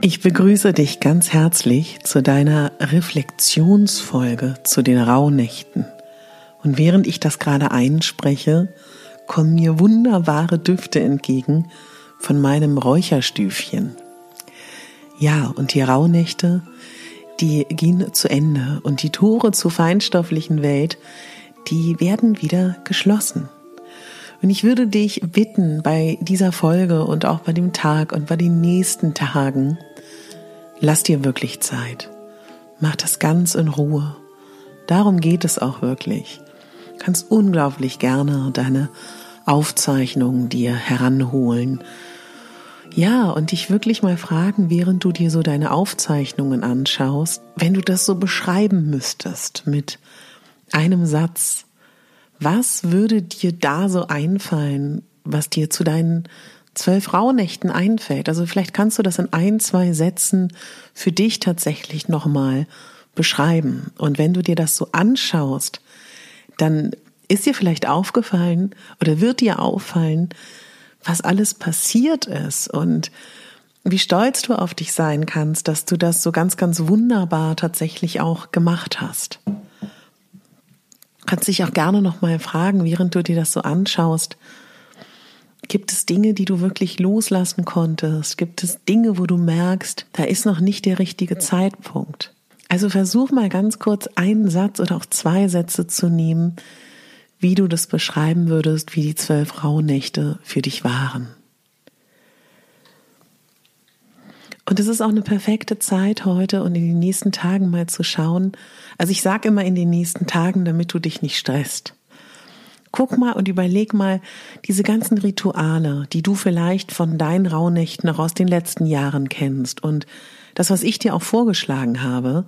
Ich begrüße dich ganz herzlich zu deiner Reflexionsfolge zu den Rauhnächten. Und während ich das gerade einspreche, kommen mir wunderbare Düfte entgegen von meinem Räucherstüfchen. Ja, und die Rauhnächte, die gehen zu Ende und die Tore zur feinstofflichen Welt, die werden wieder geschlossen. Und ich würde dich bitten, bei dieser Folge und auch bei dem Tag und bei den nächsten Tagen, lass dir wirklich Zeit. Mach das ganz in Ruhe. Darum geht es auch wirklich. Du kannst unglaublich gerne deine Aufzeichnungen dir heranholen ja, und dich wirklich mal fragen, während du dir so deine Aufzeichnungen anschaust, wenn du das so beschreiben müsstest mit einem Satz, was würde dir da so einfallen, was dir zu deinen zwölf Rauhnächten einfällt? Also vielleicht kannst du das in ein, zwei Sätzen für dich tatsächlich nochmal beschreiben. Und wenn du dir das so anschaust, dann ist dir vielleicht aufgefallen oder wird dir auffallen, was alles passiert ist und wie stolz du auf dich sein kannst, dass du das so ganz, ganz wunderbar tatsächlich auch gemacht hast. Kannst dich auch gerne nochmal fragen, während du dir das so anschaust, gibt es Dinge, die du wirklich loslassen konntest? Gibt es Dinge, wo du merkst, da ist noch nicht der richtige Zeitpunkt? Also versuch mal ganz kurz einen Satz oder auch zwei Sätze zu nehmen, wie du das beschreiben würdest, wie die zwölf Rauhnächte für dich waren. Und es ist auch eine perfekte Zeit heute und in den nächsten Tagen mal zu schauen. Also ich sage immer in den nächsten Tagen, damit du dich nicht stresst. Guck mal und überleg mal diese ganzen Rituale, die du vielleicht von deinen Rauhnächten noch aus den letzten Jahren kennst und das, was ich dir auch vorgeschlagen habe,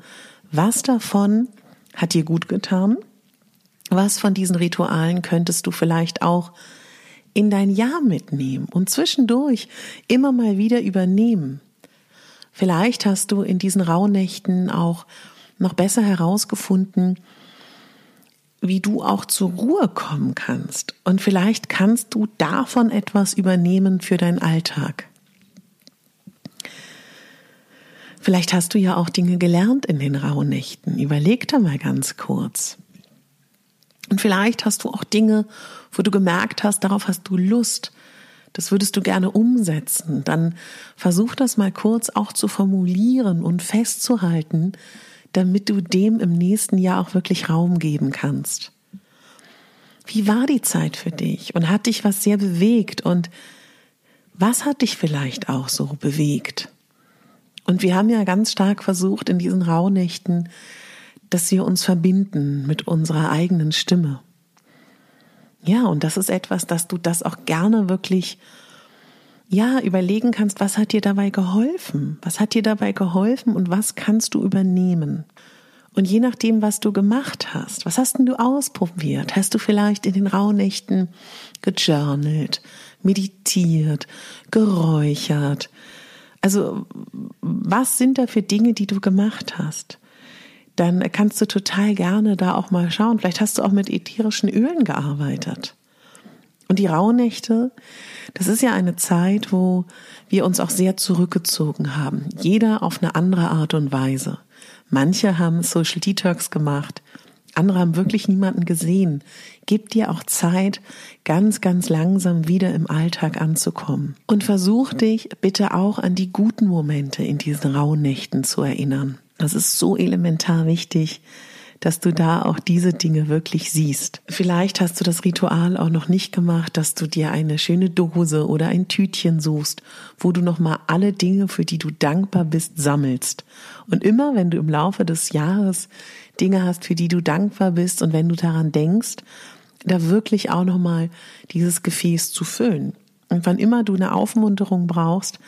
was davon hat dir gut getan was von diesen Ritualen könntest du vielleicht auch in dein Jahr mitnehmen und zwischendurch immer mal wieder übernehmen? Vielleicht hast du in diesen Rauhnächten auch noch besser herausgefunden, wie du auch zur Ruhe kommen kannst. Und vielleicht kannst du davon etwas übernehmen für deinen Alltag. Vielleicht hast du ja auch Dinge gelernt in den Rauhnächten. Überleg da mal ganz kurz. Und vielleicht hast du auch Dinge, wo du gemerkt hast, darauf hast du Lust. Das würdest du gerne umsetzen. Dann versuch das mal kurz auch zu formulieren und festzuhalten, damit du dem im nächsten Jahr auch wirklich Raum geben kannst. Wie war die Zeit für dich? Und hat dich was sehr bewegt? Und was hat dich vielleicht auch so bewegt? Und wir haben ja ganz stark versucht, in diesen Rauhnächten dass wir uns verbinden mit unserer eigenen Stimme. Ja, und das ist etwas, dass du das auch gerne wirklich, ja, überlegen kannst, was hat dir dabei geholfen? Was hat dir dabei geholfen und was kannst du übernehmen? Und je nachdem, was du gemacht hast, was hast denn du ausprobiert? Hast du vielleicht in den Rauhnächten gejournelt, meditiert, geräuchert? Also, was sind da für Dinge, die du gemacht hast? Dann kannst du total gerne da auch mal schauen. Vielleicht hast du auch mit ätherischen Ölen gearbeitet. Und die Rauhnächte, das ist ja eine Zeit, wo wir uns auch sehr zurückgezogen haben. Jeder auf eine andere Art und Weise. Manche haben Social Detox gemacht, andere haben wirklich niemanden gesehen. Gib dir auch Zeit, ganz, ganz langsam wieder im Alltag anzukommen. Und versuch dich bitte auch an die guten Momente in diesen Rauhnächten zu erinnern. Das ist so elementar wichtig, dass du da auch diese Dinge wirklich siehst. Vielleicht hast du das Ritual auch noch nicht gemacht, dass du dir eine schöne Dose oder ein Tütchen suchst, wo du nochmal alle Dinge, für die du dankbar bist, sammelst. Und immer, wenn du im Laufe des Jahres Dinge hast, für die du dankbar bist und wenn du daran denkst, da wirklich auch nochmal dieses Gefäß zu füllen. Und wann immer du eine Aufmunterung brauchst,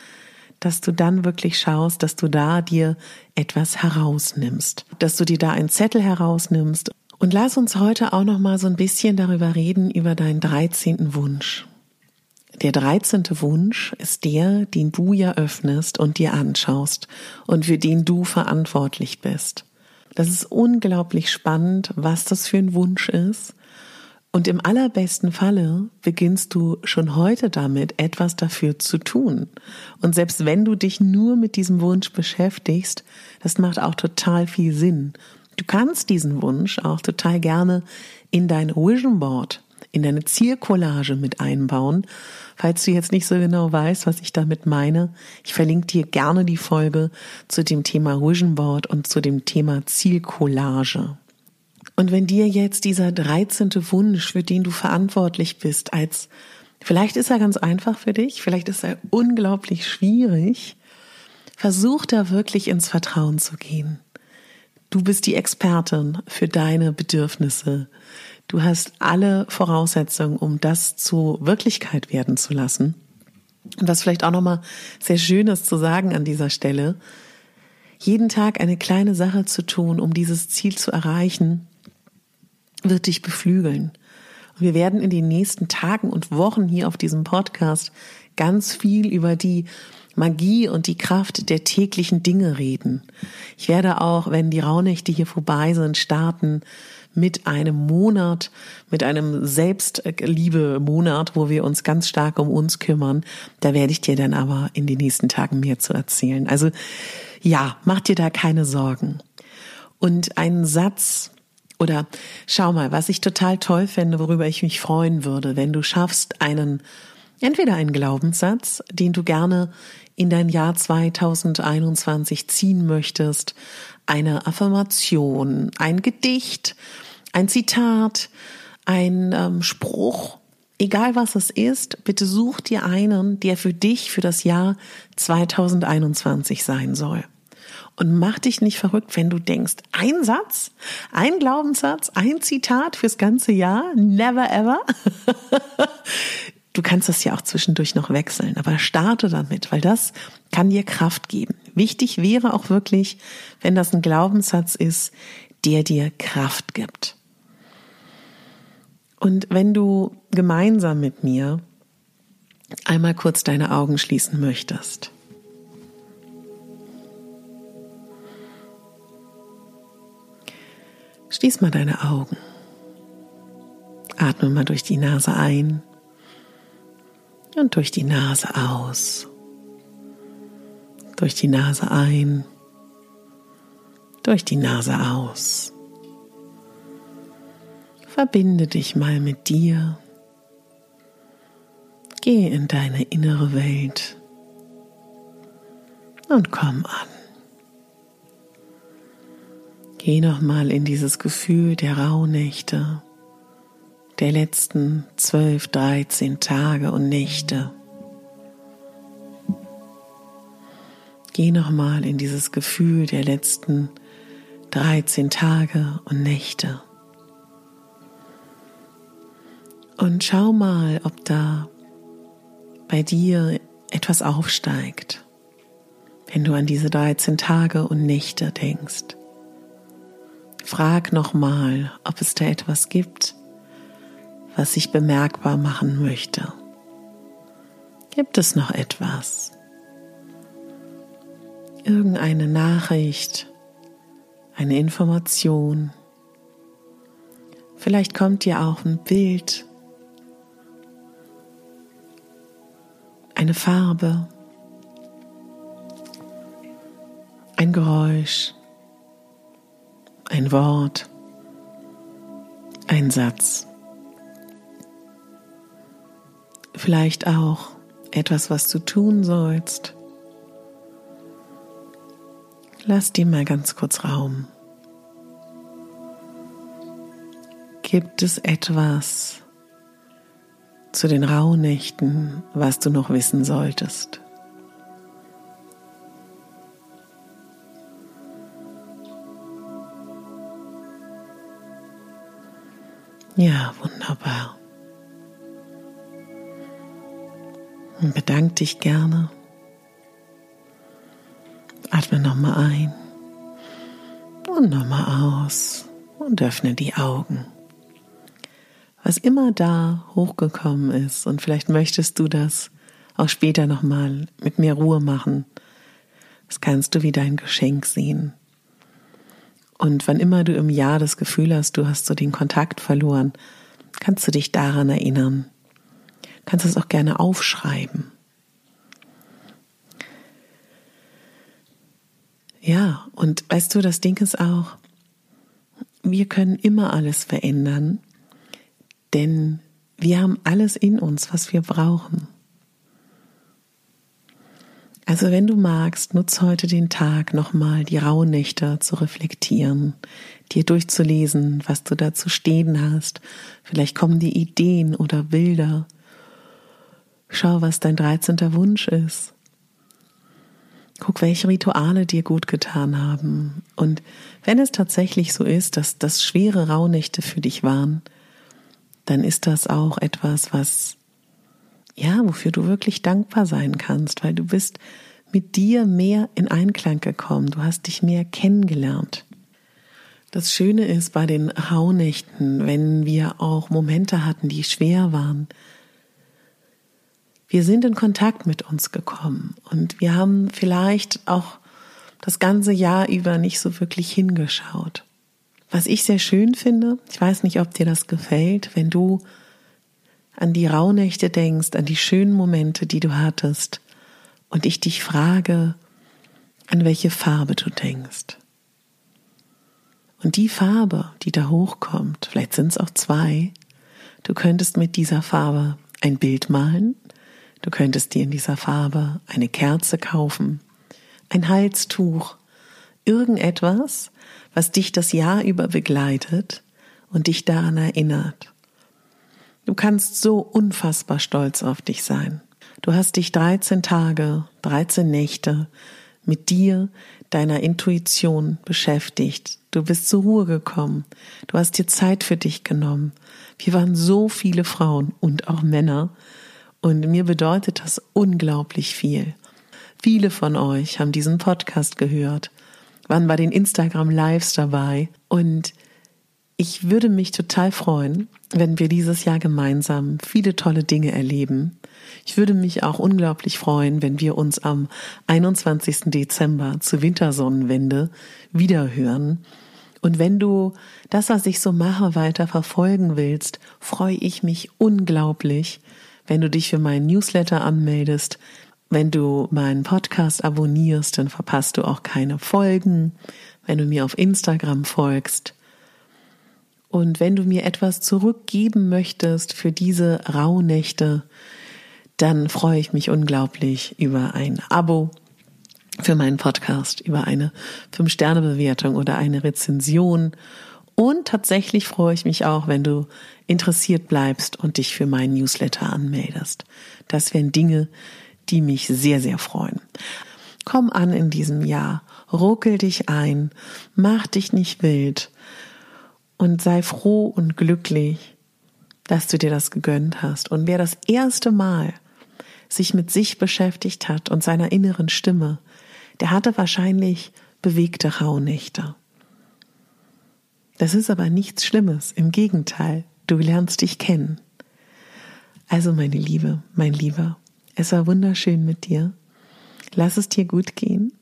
dass du dann wirklich schaust, dass du da dir etwas herausnimmst, dass du dir da einen Zettel herausnimmst. Und lass uns heute auch noch mal so ein bisschen darüber reden über deinen 13. Wunsch. Der 13. Wunsch ist der, den du ja öffnest und dir anschaust und für den du verantwortlich bist. Das ist unglaublich spannend, was das für ein Wunsch ist. Und im allerbesten Falle beginnst du schon heute damit, etwas dafür zu tun. Und selbst wenn du dich nur mit diesem Wunsch beschäftigst, das macht auch total viel Sinn. Du kannst diesen Wunsch auch total gerne in dein Vision Board, in deine Zielcollage mit einbauen. Falls du jetzt nicht so genau weißt, was ich damit meine, ich verlinke dir gerne die Folge zu dem Thema Vision Board und zu dem Thema Zielcollage. Und wenn dir jetzt dieser 13. Wunsch, für den du verantwortlich bist, als vielleicht ist er ganz einfach für dich, vielleicht ist er unglaublich schwierig, versuch da wirklich ins Vertrauen zu gehen. Du bist die Expertin für deine Bedürfnisse. Du hast alle Voraussetzungen, um das zu Wirklichkeit werden zu lassen. Und was vielleicht auch nochmal sehr schön ist zu sagen an dieser Stelle, jeden Tag eine kleine Sache zu tun, um dieses Ziel zu erreichen, wird dich beflügeln. Und wir werden in den nächsten Tagen und Wochen hier auf diesem Podcast ganz viel über die Magie und die Kraft der täglichen Dinge reden. Ich werde auch, wenn die Rauhnächte hier vorbei sind, starten mit einem Monat, mit einem Selbstliebe-Monat, wo wir uns ganz stark um uns kümmern. Da werde ich dir dann aber in den nächsten Tagen mehr zu erzählen. Also ja, mach dir da keine Sorgen. Und ein Satz, oder schau mal, was ich total toll fände, worüber ich mich freuen würde, wenn du schaffst, einen, entweder einen Glaubenssatz, den du gerne in dein Jahr 2021 ziehen möchtest, eine Affirmation, ein Gedicht, ein Zitat, ein ähm, Spruch, egal was es ist, bitte such dir einen, der für dich für das Jahr 2021 sein soll. Und mach dich nicht verrückt, wenn du denkst, ein Satz, ein Glaubenssatz, ein Zitat fürs ganze Jahr, never ever. Du kannst das ja auch zwischendurch noch wechseln, aber starte damit, weil das kann dir Kraft geben. Wichtig wäre auch wirklich, wenn das ein Glaubenssatz ist, der dir Kraft gibt. Und wenn du gemeinsam mit mir einmal kurz deine Augen schließen möchtest. Schließ mal deine Augen. Atme mal durch die Nase ein und durch die Nase aus. Durch die Nase ein, durch die Nase aus. Verbinde dich mal mit dir. Geh in deine innere Welt und komm an. Geh nochmal in dieses Gefühl der Rauhnächte der letzten zwölf, dreizehn Tage und Nächte. Geh nochmal in dieses Gefühl der letzten 13 Tage und Nächte. Und schau mal, ob da bei dir etwas aufsteigt, wenn du an diese 13 Tage und Nächte denkst. Frag nochmal, ob es da etwas gibt, was ich bemerkbar machen möchte. Gibt es noch etwas? Irgendeine Nachricht, eine Information. Vielleicht kommt dir auch ein Bild, eine Farbe, ein Geräusch, ein Wort, ein Satz vielleicht auch etwas, was du tun sollst. Lass dir mal ganz kurz Raum. Gibt es etwas zu den Rauhnächten, was du noch wissen solltest? Ja, wunderbar. Und bedank dich gerne Atme nochmal ein und nochmal aus und öffne die Augen. Was immer da hochgekommen ist und vielleicht möchtest du das auch später nochmal mit mehr Ruhe machen, das kannst du wie dein Geschenk sehen. Und wann immer du im Jahr das Gefühl hast, du hast so den Kontakt verloren, kannst du dich daran erinnern. Kannst es auch gerne aufschreiben. Ja, und weißt du, das Ding ist auch, wir können immer alles verändern, denn wir haben alles in uns, was wir brauchen. Also wenn du magst, nutz heute den Tag nochmal die Rauhnächte zu reflektieren, dir durchzulesen, was du dazu stehen hast. Vielleicht kommen die Ideen oder Bilder. Schau, was dein 13. Wunsch ist. Guck, welche Rituale dir gut getan haben. Und wenn es tatsächlich so ist, dass das schwere Rauhnächte für dich waren, dann ist das auch etwas, was ja, wofür du wirklich dankbar sein kannst, weil du bist mit dir mehr in Einklang gekommen, du hast dich mehr kennengelernt. Das Schöne ist bei den Rauhnächten, wenn wir auch Momente hatten, die schwer waren, wir sind in Kontakt mit uns gekommen und wir haben vielleicht auch das ganze Jahr über nicht so wirklich hingeschaut. Was ich sehr schön finde, ich weiß nicht, ob dir das gefällt, wenn du an die Rauhnächte denkst, an die schönen Momente, die du hattest, und ich dich frage, an welche Farbe du denkst. Und die Farbe, die da hochkommt, vielleicht sind es auch zwei, du könntest mit dieser Farbe ein Bild malen, du könntest dir in dieser Farbe eine Kerze kaufen, ein Halstuch, irgendetwas, was dich das Jahr über begleitet und dich daran erinnert. Du kannst so unfassbar stolz auf dich sein. Du hast dich 13 Tage, 13 Nächte mit dir, deiner Intuition beschäftigt. Du bist zur Ruhe gekommen. Du hast dir Zeit für dich genommen. Wir waren so viele Frauen und auch Männer. Und mir bedeutet das unglaublich viel. Viele von euch haben diesen Podcast gehört, waren bei den Instagram Lives dabei und ich würde mich total freuen, wenn wir dieses Jahr gemeinsam viele tolle Dinge erleben. Ich würde mich auch unglaublich freuen, wenn wir uns am 21. Dezember zur Wintersonnenwende wiederhören. Und wenn du das, was ich so mache, weiter verfolgen willst, freue ich mich unglaublich, wenn du dich für meinen Newsletter anmeldest. Wenn du meinen Podcast abonnierst, dann verpasst du auch keine Folgen. Wenn du mir auf Instagram folgst, und wenn du mir etwas zurückgeben möchtest für diese Rauhnächte, dann freue ich mich unglaublich über ein Abo für meinen Podcast, über eine 5-Sterne-Bewertung oder eine Rezension. Und tatsächlich freue ich mich auch, wenn du interessiert bleibst und dich für meinen Newsletter anmeldest. Das wären Dinge, die mich sehr, sehr freuen. Komm an in diesem Jahr, ruckel dich ein, mach dich nicht wild, und sei froh und glücklich, dass du dir das gegönnt hast. Und wer das erste Mal sich mit sich beschäftigt hat und seiner inneren Stimme, der hatte wahrscheinlich bewegte Rauhnächte. Das ist aber nichts Schlimmes, im Gegenteil, du lernst dich kennen. Also meine Liebe, mein Lieber, es war wunderschön mit dir. Lass es dir gut gehen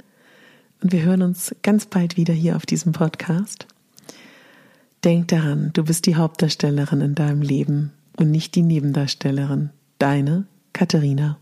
und wir hören uns ganz bald wieder hier auf diesem Podcast. Denk daran, du bist die Hauptdarstellerin in deinem Leben und nicht die Nebendarstellerin. Deine Katharina.